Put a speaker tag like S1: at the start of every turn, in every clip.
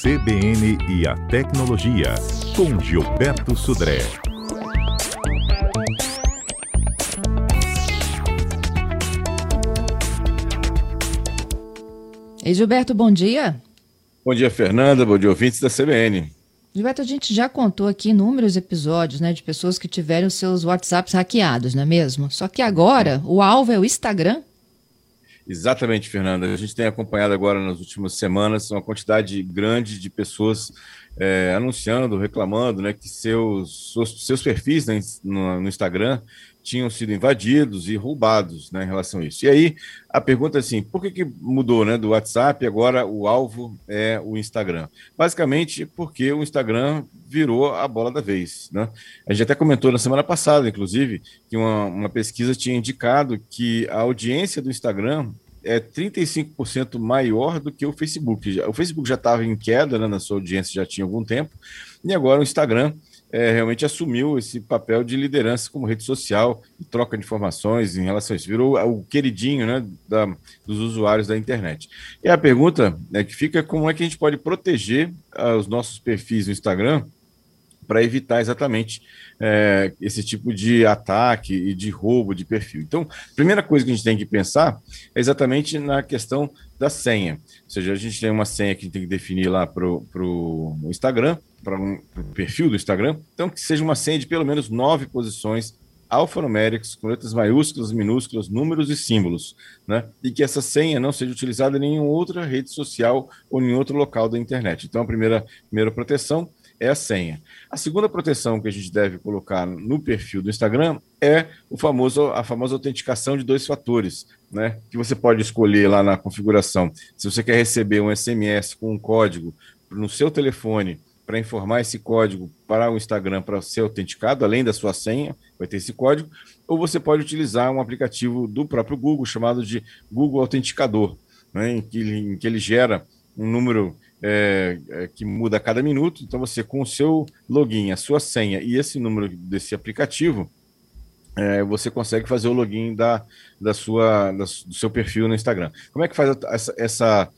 S1: CBN e a Tecnologia, com Gilberto Sudré.
S2: Ei, Gilberto, bom dia.
S3: Bom dia, Fernanda. Bom dia, ouvintes da CBN.
S2: Gilberto, a gente já contou aqui inúmeros episódios né, de pessoas que tiveram seus WhatsApps hackeados, não é mesmo? Só que agora o alvo é o Instagram.
S3: Exatamente, Fernanda. A gente tem acompanhado agora nas últimas semanas uma quantidade grande de pessoas é, anunciando, reclamando né, que seus, seus, seus perfis né, no, no, Instagram tinham sido invadidos e roubados né, em relação a isso. E aí a pergunta é assim: por que, que mudou né, do WhatsApp agora o alvo é o Instagram? Basicamente porque o Instagram virou a bola da vez. Né? A gente até comentou na semana passada, inclusive, que uma, uma pesquisa tinha indicado que a audiência do Instagram é 35% maior do que o Facebook. O Facebook já estava em queda né, na sua audiência já tinha algum tempo, e agora o Instagram é, realmente assumiu esse papel de liderança como rede social e troca de informações em relação a isso. Virou o queridinho né, da, dos usuários da internet. E a pergunta né, que fica é como é que a gente pode proteger uh, os nossos perfis no Instagram para evitar exatamente é, esse tipo de ataque e de roubo de perfil. Então, a primeira coisa que a gente tem que pensar é exatamente na questão da senha. Ou seja, a gente tem uma senha que a gente tem que definir lá para o Instagram, para um, o perfil do Instagram, então que seja uma senha de pelo menos nove posições alfanuméricas, com letras maiúsculas, minúsculas, números e símbolos, né? E que essa senha não seja utilizada em nenhuma outra rede social ou em outro local da internet. Então, a primeira, primeira proteção é a senha. A segunda proteção que a gente deve colocar no perfil do Instagram é o famoso, a famosa autenticação de dois fatores, né? Que você pode escolher lá na configuração. Se você quer receber um SMS com um código no seu telefone para informar esse código para o Instagram para ser autenticado, além da sua senha, vai ter esse código, ou você pode utilizar um aplicativo do próprio Google chamado de Google Autenticador, né? em, que, em que ele gera um número é, é, que muda a cada minuto. Então, você, com o seu login, a sua senha e esse número desse aplicativo, é, você consegue fazer o login da, da sua, da, do seu perfil no Instagram. Como é que faz essa, essa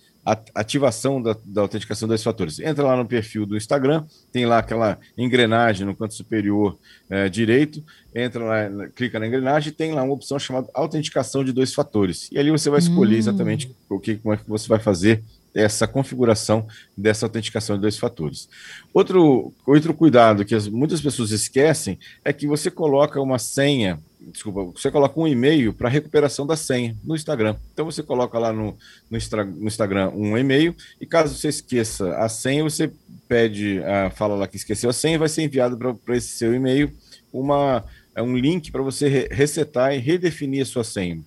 S3: ativação da, da, autenticação dos fatores? Entra lá no perfil do Instagram, tem lá aquela engrenagem no canto superior é, direito, entra lá, clica na engrenagem e tem lá uma opção chamada autenticação de dois fatores. E ali você vai escolher hum. exatamente o que, como é que você vai fazer essa configuração dessa autenticação de dois fatores. Outro, outro cuidado que as, muitas pessoas esquecem é que você coloca uma senha, desculpa, você coloca um e-mail para recuperação da senha no Instagram. Então você coloca lá no, no, no Instagram um e-mail e caso você esqueça a senha, você pede, a, fala lá que esqueceu a senha, vai ser enviado para esse seu e-mail uma, é um link para você re resetar e redefinir a sua senha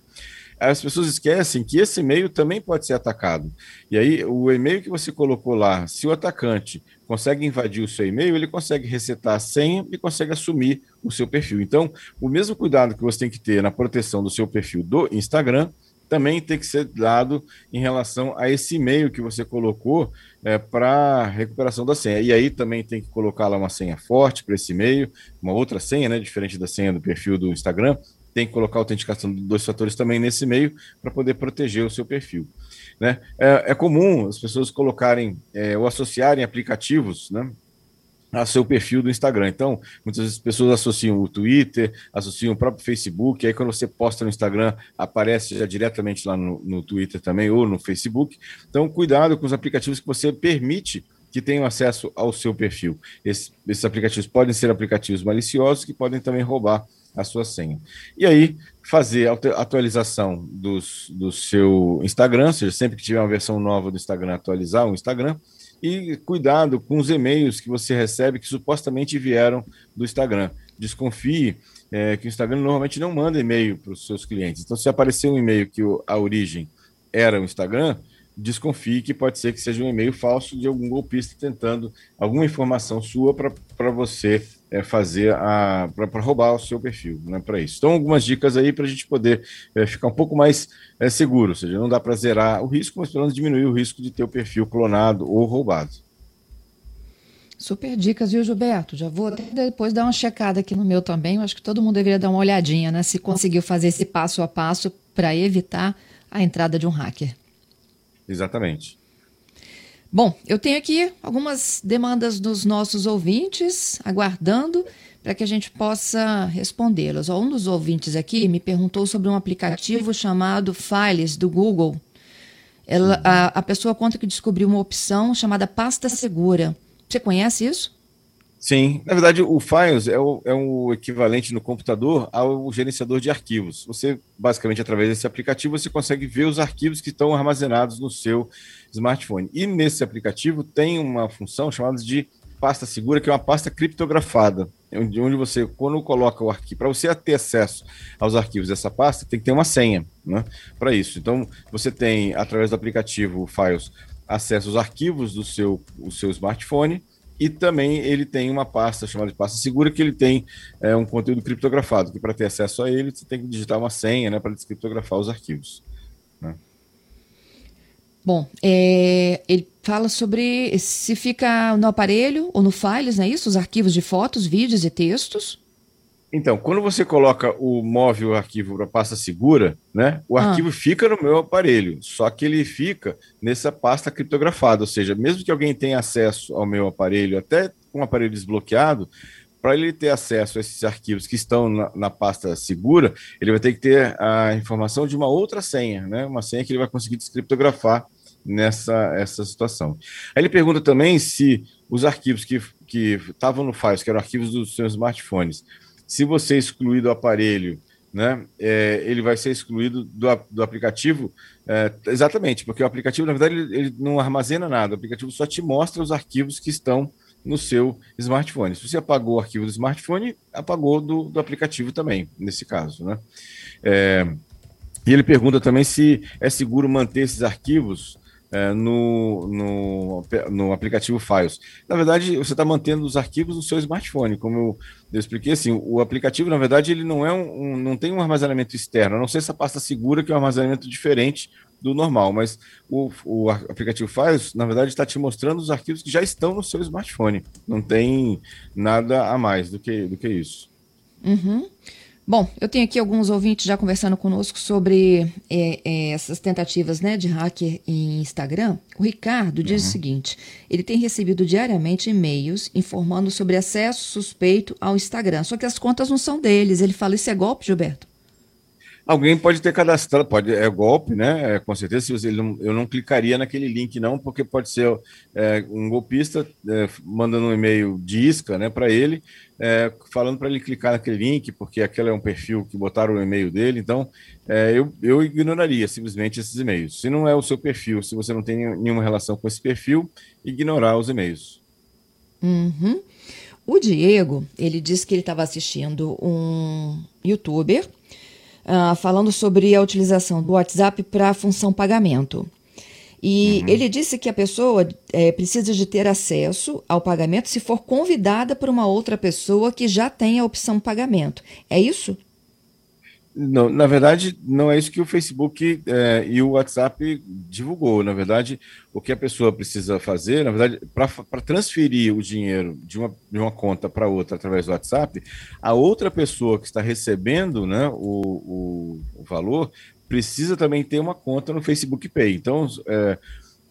S3: as pessoas esquecem que esse e-mail também pode ser atacado. E aí, o e-mail que você colocou lá, se o atacante consegue invadir o seu e-mail, ele consegue resetar a senha e consegue assumir o seu perfil. Então, o mesmo cuidado que você tem que ter na proteção do seu perfil do Instagram, também tem que ser dado em relação a esse e-mail que você colocou é, para recuperação da senha. E aí também tem que colocar lá uma senha forte para esse e-mail, uma outra senha, né, diferente da senha do perfil do Instagram, tem que colocar a autenticação de dois fatores também nesse meio para poder proteger o seu perfil. Né? É, é comum as pessoas colocarem é, ou associarem aplicativos né, a seu perfil do Instagram. Então, muitas vezes as pessoas associam o Twitter, associam o próprio Facebook, aí quando você posta no Instagram, aparece já diretamente lá no, no Twitter também ou no Facebook. Então, cuidado com os aplicativos que você permite que tenham acesso ao seu perfil. Esse, esses aplicativos podem ser aplicativos maliciosos que podem também roubar a sua senha. E aí, fazer a atualização dos, do seu Instagram, seja, sempre que tiver uma versão nova do Instagram, atualizar o Instagram. E cuidado com os e-mails que você recebe que supostamente vieram do Instagram. Desconfie é, que o Instagram normalmente não manda e-mail para os seus clientes. Então, se aparecer um e-mail que a origem era o Instagram, desconfie que pode ser que seja um e-mail falso de algum golpista tentando alguma informação sua para você é, fazer a para roubar o seu perfil, né, para isso. Então, algumas dicas aí para a gente poder é, ficar um pouco mais é, seguro, ou seja, não dá para zerar o risco, mas pelo menos diminuir o risco de ter o perfil clonado ou roubado.
S2: Super dicas, viu, Gilberto? Já vou depois dar uma checada aqui no meu também. Eu acho que todo mundo deveria dar uma olhadinha, né? Se conseguiu fazer esse passo a passo para evitar a entrada de um hacker.
S3: Exatamente.
S2: Bom, eu tenho aqui algumas demandas dos nossos ouvintes, aguardando para que a gente possa respondê-las. Um dos ouvintes aqui me perguntou sobre um aplicativo chamado Files do Google. Ela, a, a pessoa conta que descobriu uma opção chamada pasta segura. Você conhece isso?
S3: Sim, na verdade o Files é o, é o equivalente no computador ao gerenciador de arquivos. Você, basicamente, através desse aplicativo, você consegue ver os arquivos que estão armazenados no seu smartphone. E nesse aplicativo tem uma função chamada de pasta segura, que é uma pasta criptografada, onde, você, quando coloca o arquivo, para você ter acesso aos arquivos dessa pasta, tem que ter uma senha né, para isso. Então, você tem, através do aplicativo Files, acesso aos arquivos do seu, o seu smartphone e também ele tem uma pasta chamada de pasta segura que ele tem é, um conteúdo criptografado, que para ter acesso a ele você tem que digitar uma senha né, para descriptografar os arquivos. Né?
S2: Bom, é, ele fala sobre se fica no aparelho ou no Files, não é isso? Os arquivos de fotos, vídeos e textos.
S3: Então, quando você coloca o móvel o arquivo para pasta segura, né, o ah. arquivo fica no meu aparelho, só que ele fica nessa pasta criptografada, ou seja, mesmo que alguém tenha acesso ao meu aparelho, até com um aparelho desbloqueado, para ele ter acesso a esses arquivos que estão na, na, pasta segura, ele vai ter que ter a informação de uma outra senha, né, uma senha que ele vai conseguir descriptografar nessa essa situação. Aí ele pergunta também se os arquivos que que estavam no Files, que eram arquivos dos seus smartphones, se você excluir do aparelho, né, é, ele vai ser excluído do, do aplicativo, é, exatamente, porque o aplicativo, na verdade, ele, ele, não armazena nada, o aplicativo só te mostra os arquivos que estão no seu smartphone. Se você apagou o arquivo do smartphone, apagou do, do aplicativo também, nesse caso. Né? É, e ele pergunta também se é seguro manter esses arquivos é, no, no, no, aplicativo Files. Na verdade, você está mantendo os arquivos no seu smartphone, como eu, eu, expliquei, assim, o aplicativo, na verdade, ele não é um, um, não tem um armazenamento externo, a não ser essa pasta segura, que é um armazenamento diferente do normal, mas o, o aplicativo Files, na verdade, está te mostrando os arquivos que já estão no seu smartphone. Não tem nada a mais do que, do que isso.
S2: Uhum. Bom, eu tenho aqui alguns ouvintes já conversando conosco sobre é, é, essas tentativas né, de hacker em Instagram. O Ricardo diz uhum. o seguinte: ele tem recebido diariamente e-mails informando sobre acesso suspeito ao Instagram, só que as contas não são deles. Ele fala: Isso é golpe, Gilberto?
S3: Alguém pode ter cadastrado, pode, é golpe, né? É, com certeza, se você, não, eu não clicaria naquele link, não, porque pode ser é, um golpista é, mandando um e-mail de isca né, para ele, é, falando para ele clicar naquele link, porque aquele é um perfil que botaram o e-mail dele. Então, é, eu, eu ignoraria simplesmente esses e-mails. Se não é o seu perfil, se você não tem nenhuma relação com esse perfil, ignorar os e-mails.
S2: Uhum. O Diego, ele disse que ele estava assistindo um youtuber uh, falando sobre a utilização do WhatsApp para a função pagamento. E uhum. ele disse que a pessoa é, precisa de ter acesso ao pagamento se for convidada por uma outra pessoa que já tem a opção pagamento. É isso?
S3: Não, na verdade, não é isso que o Facebook é, e o WhatsApp divulgou. Na verdade, o que a pessoa precisa fazer, na verdade, para transferir o dinheiro de uma, de uma conta para outra através do WhatsApp, a outra pessoa que está recebendo né, o, o, o valor precisa também ter uma conta no Facebook Pay. Então, é,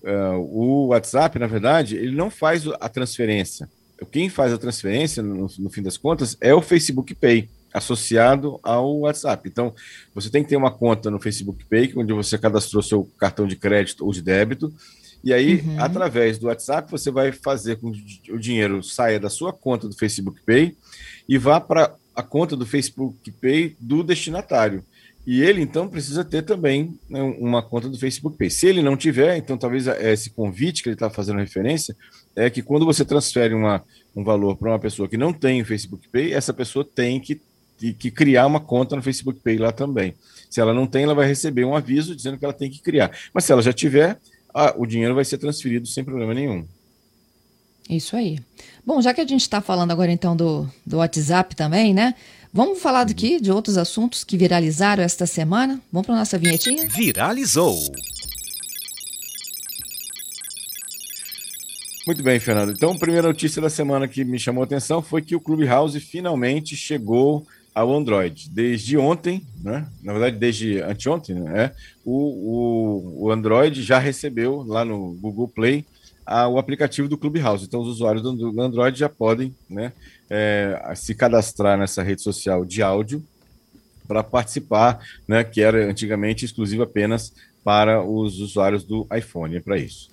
S3: é, o WhatsApp, na verdade, ele não faz a transferência. Quem faz a transferência, no, no fim das contas, é o Facebook Pay associado ao WhatsApp. Então, você tem que ter uma conta no Facebook Pay, onde você cadastrou seu cartão de crédito ou de débito, e aí, uhum. através do WhatsApp, você vai fazer com que o dinheiro saia da sua conta do Facebook Pay e vá para a conta do Facebook Pay do destinatário. E ele, então, precisa ter também né, uma conta do Facebook Pay. Se ele não tiver, então talvez esse convite que ele está fazendo referência é que quando você transfere uma, um valor para uma pessoa que não tem o Facebook Pay, essa pessoa tem que que, que criar uma conta no Facebook Pay lá também. Se ela não tem, ela vai receber um aviso dizendo que ela tem que criar. Mas se ela já tiver, ah, o dinheiro vai ser transferido sem problema nenhum.
S2: Isso aí. Bom, já que a gente está falando agora então do, do WhatsApp também, né? Vamos falar aqui de outros assuntos que viralizaram esta semana. Vamos para nossa vinhetinha?
S1: Viralizou.
S3: Muito bem, Fernando. Então, a primeira notícia da semana que me chamou a atenção foi que o Clubhouse finalmente chegou ao Android. Desde ontem, né? na verdade, desde anteontem, né? o, o, o Android já recebeu lá no Google Play a, o aplicativo do Clubhouse. Então, os usuários do, Android já podem né, é, se cadastrar nessa rede social de áudio para participar, né, que era antigamente exclusivo apenas para os usuários do iPhone, é para isso.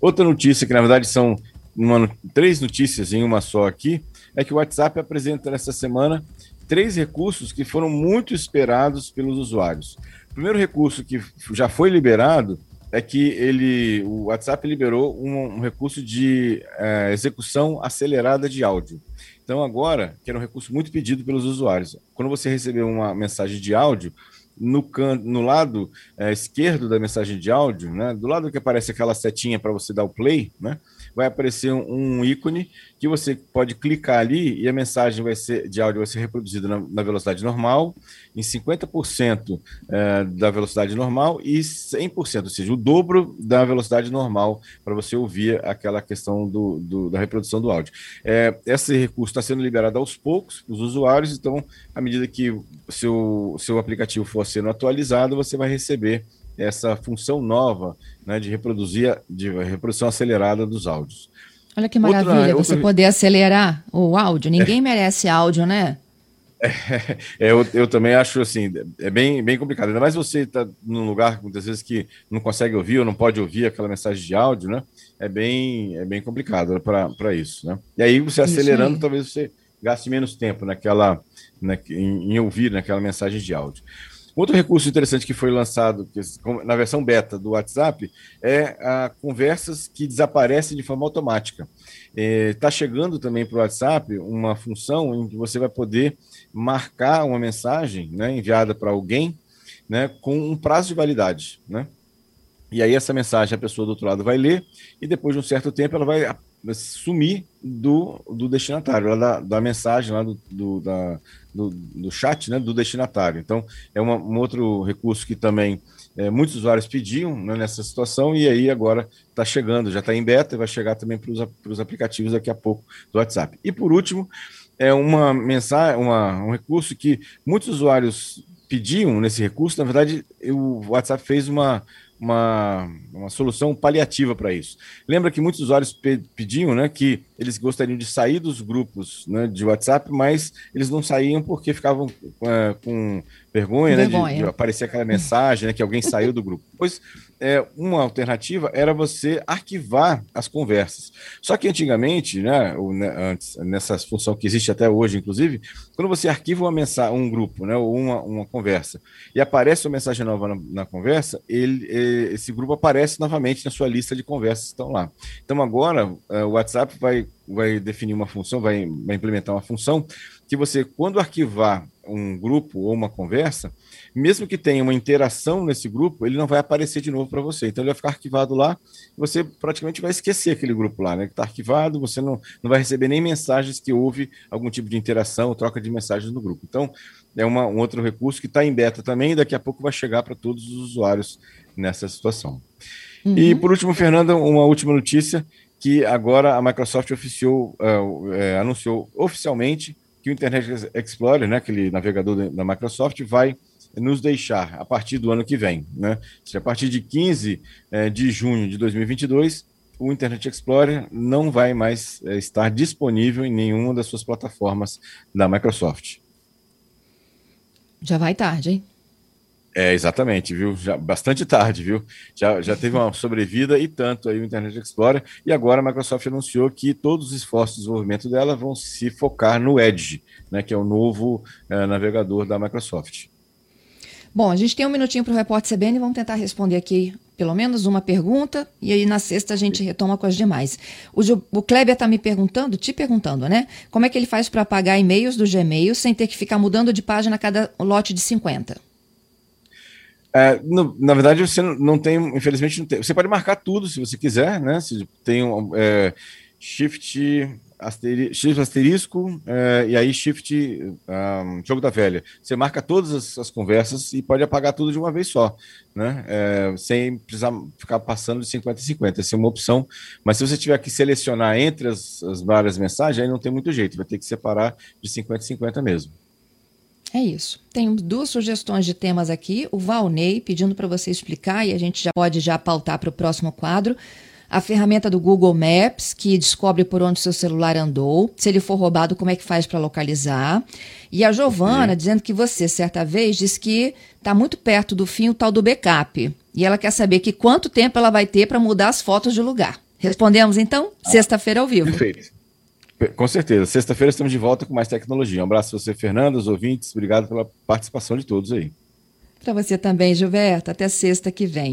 S3: Outra notícia, que na verdade são uma, três notícias em uma só aqui, é que o WhatsApp apresenta nessa semana três recursos que foram muito esperados pelos usuários. O primeiro recurso que já foi liberado é que ele, o WhatsApp liberou um, um recurso de é, execução acelerada de áudio. Então agora, que era um recurso muito pedido pelos usuários, quando você receber uma mensagem de áudio, no, can, no lado é, esquerdo da mensagem de áudio, né, do lado que aparece aquela setinha para você dar o play, né, vai aparecer um, um, ícone que você pode clicar ali e a mensagem vai ser, de áudio vai ser reproduzida na, na velocidade normal, em 50% é, da velocidade normal e 100%, ou seja, o dobro da velocidade normal para você ouvir aquela questão do, do da reprodução do áudio. É, esse recurso está sendo liberado aos poucos para os usuários, então, à medida que seu, seu aplicativo for sendo atualizado, você vai receber essa função nova né, de reproduzir de reprodução acelerada dos áudios.
S2: Olha que maravilha outra, você outra... poder acelerar o áudio. Ninguém é. merece áudio, né?
S3: É, eu, eu também acho assim, é bem, bem complicado. Ainda mais você está num lugar muitas vezes que não consegue ouvir ou não pode ouvir aquela mensagem de áudio, né? É bem, é bem complicado para isso, né? E aí você acelerando, aí. talvez você gaste menos tempo naquela, na, em, em ouvir naquela mensagem de áudio. Outro recurso interessante que foi lançado na versão beta do WhatsApp é a conversas que desaparecem de forma automática. Está é, chegando também para o WhatsApp uma função em que você vai poder marcar uma mensagem né, enviada para alguém né, com um prazo de validade. Né? E aí essa mensagem a pessoa do outro lado vai ler e depois de um certo tempo ela vai sumir do, do destinatário, da, da mensagem lá do, do, da, do, do, chat né, do destinatário. Então, é uma, um outro recurso que também é, muitos usuários pediam né, nessa situação, e aí agora está chegando, já está em beta e vai chegar também para os aplicativos daqui a pouco do WhatsApp. E por último, é uma mensagem, uma, um recurso que muitos usuários pediam nesse recurso, na verdade, o WhatsApp fez uma uma, uma solução paliativa para isso. Lembra que muitos usuários pe pediam né, que eles gostariam de sair dos grupos né, de WhatsApp, mas eles não saíam porque ficavam uh, com vergonha, né, De, de, aparecer aquela mensagem né, que alguém saiu do grupo. Pois é, uma alternativa era você arquivar as conversas. Só que antigamente, né, ou, né, antes, nessa função que existe até hoje, inclusive, quando você arquiva uma mensagem, um grupo, né, ou uma, uma conversa, e aparece uma mensagem nova na, na conversa, ele, esse grupo aparece novamente na sua lista de conversas que estão lá. Então agora é, o WhatsApp vai, vai definir uma função, vai, vai implementar uma função que você, quando arquivar um grupo ou uma conversa, mesmo que tenha uma interação nesse grupo, ele não vai aparecer de novo para você. Então ele vai ficar arquivado lá, você praticamente vai esquecer aquele grupo lá, né? Que está arquivado, você não, não vai receber nem mensagens que houve algum tipo de interação, troca de mensagens no grupo. Então, é uma, um outro recurso que está em beta também, e daqui a pouco vai chegar para todos os usuários nessa situação. Uhum. E por último, Fernanda, uma última notícia que agora a Microsoft oficiou, uh, uh, anunciou oficialmente que o Internet Explorer, né, aquele navegador da Microsoft, vai nos deixar a partir do ano que vem. Né? a partir de 15 é, de junho de 2022, o Internet Explorer não vai mais é, estar disponível em nenhuma das suas plataformas da Microsoft.
S2: Já vai tarde, hein?
S3: É, exatamente, viu? Já, bastante tarde, viu? Já, já teve uma sobrevida e tanto aí o Internet Explorer, e agora a Microsoft anunciou que todos os esforços de desenvolvimento dela vão se focar no Edge, né, que é o novo é, navegador da Microsoft.
S2: Bom, a gente tem um minutinho para o repórter CBN, vamos tentar responder aqui pelo menos uma pergunta, e aí na sexta a gente retoma com as demais. O, o Kleber está me perguntando, te perguntando, né? Como é que ele faz para apagar e-mails do Gmail sem ter que ficar mudando de página a cada lote de 50?
S3: É, no, na verdade, você não, tem, infelizmente, não tem. Você pode marcar tudo se você quiser, né? Se tem um é, shift, asteri, shift asterisco é, e aí shift um, jogo da velha. Você marca todas as, as, conversas e pode apagar tudo de uma vez só, né? É, sem precisar ficar passando de 50 em 50. Essa é uma opção. Mas se você tiver que selecionar entre as, as várias mensagens, aí não tem muito jeito. Vai ter que separar de 50 em 50 mesmo.
S2: É isso. Tem duas sugestões de temas aqui. O Valnei pedindo para você explicar e a gente já pode já pautar para o próximo quadro. a ferramenta do Google Maps, que descobre por onde seu celular andou, se ele for roubado, como é que faz para localizar. E a Giovana dizendo que você, certa vez, disse que está muito perto do fim o tal do backup. E ela quer saber que quanto tempo ela vai ter para mudar as fotos de lugar. Respondemos então? Ah, Sexta-feira ao vivo.
S3: Perfeito. Com certeza. Sexta-feira estamos de volta com mais tecnologia. Um abraço a você, Fernando, os ouvintes. Obrigado pela participação de todos aí.
S2: Para você também, Gilberto. Até sexta que vem.